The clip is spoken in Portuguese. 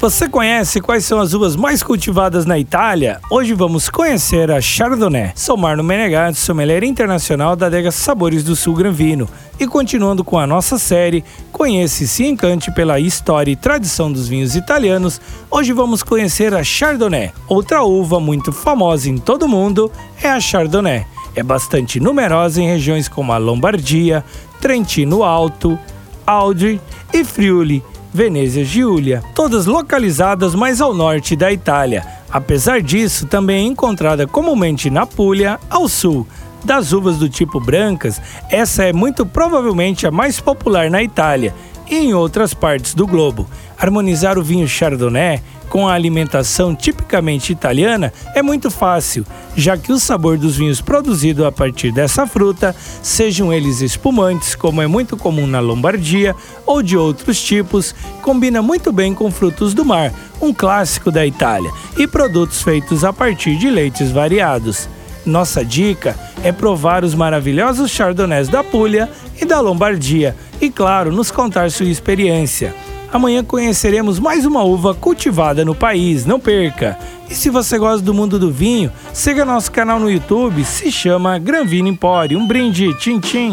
Você conhece quais são as uvas mais cultivadas na Itália? Hoje vamos conhecer a Chardonnay. Sou Marno Menegatti, sommelier internacional da adega Sabores do Sul Gran Vino. E continuando com a nossa série, conhece e se encante pela história e tradição dos vinhos italianos, hoje vamos conhecer a Chardonnay. Outra uva muito famosa em todo o mundo é a Chardonnay. É bastante numerosa em regiões como a Lombardia, Trentino Alto, Audry e Friuli, Venezia Giulia, todas localizadas mais ao norte da Itália. Apesar disso, também é encontrada comumente na Puglia, ao sul. Das uvas do tipo brancas, essa é muito provavelmente a mais popular na Itália e em outras partes do globo. Harmonizar o vinho Chardonnay com a alimentação tipicamente italiana é muito fácil, já que o sabor dos vinhos produzidos a partir dessa fruta, sejam eles espumantes, como é muito comum na Lombardia, ou de outros tipos, combina muito bem com frutos do mar, um clássico da Itália, e produtos feitos a partir de leites variados. Nossa dica é provar os maravilhosos chardonnays da Puglia e da Lombardia e, claro, nos contar sua experiência. Amanhã conheceremos mais uma uva cultivada no país, não perca! E se você gosta do mundo do vinho, siga nosso canal no YouTube, se chama Gran Vino Empório. Um brinde, tchim tchim!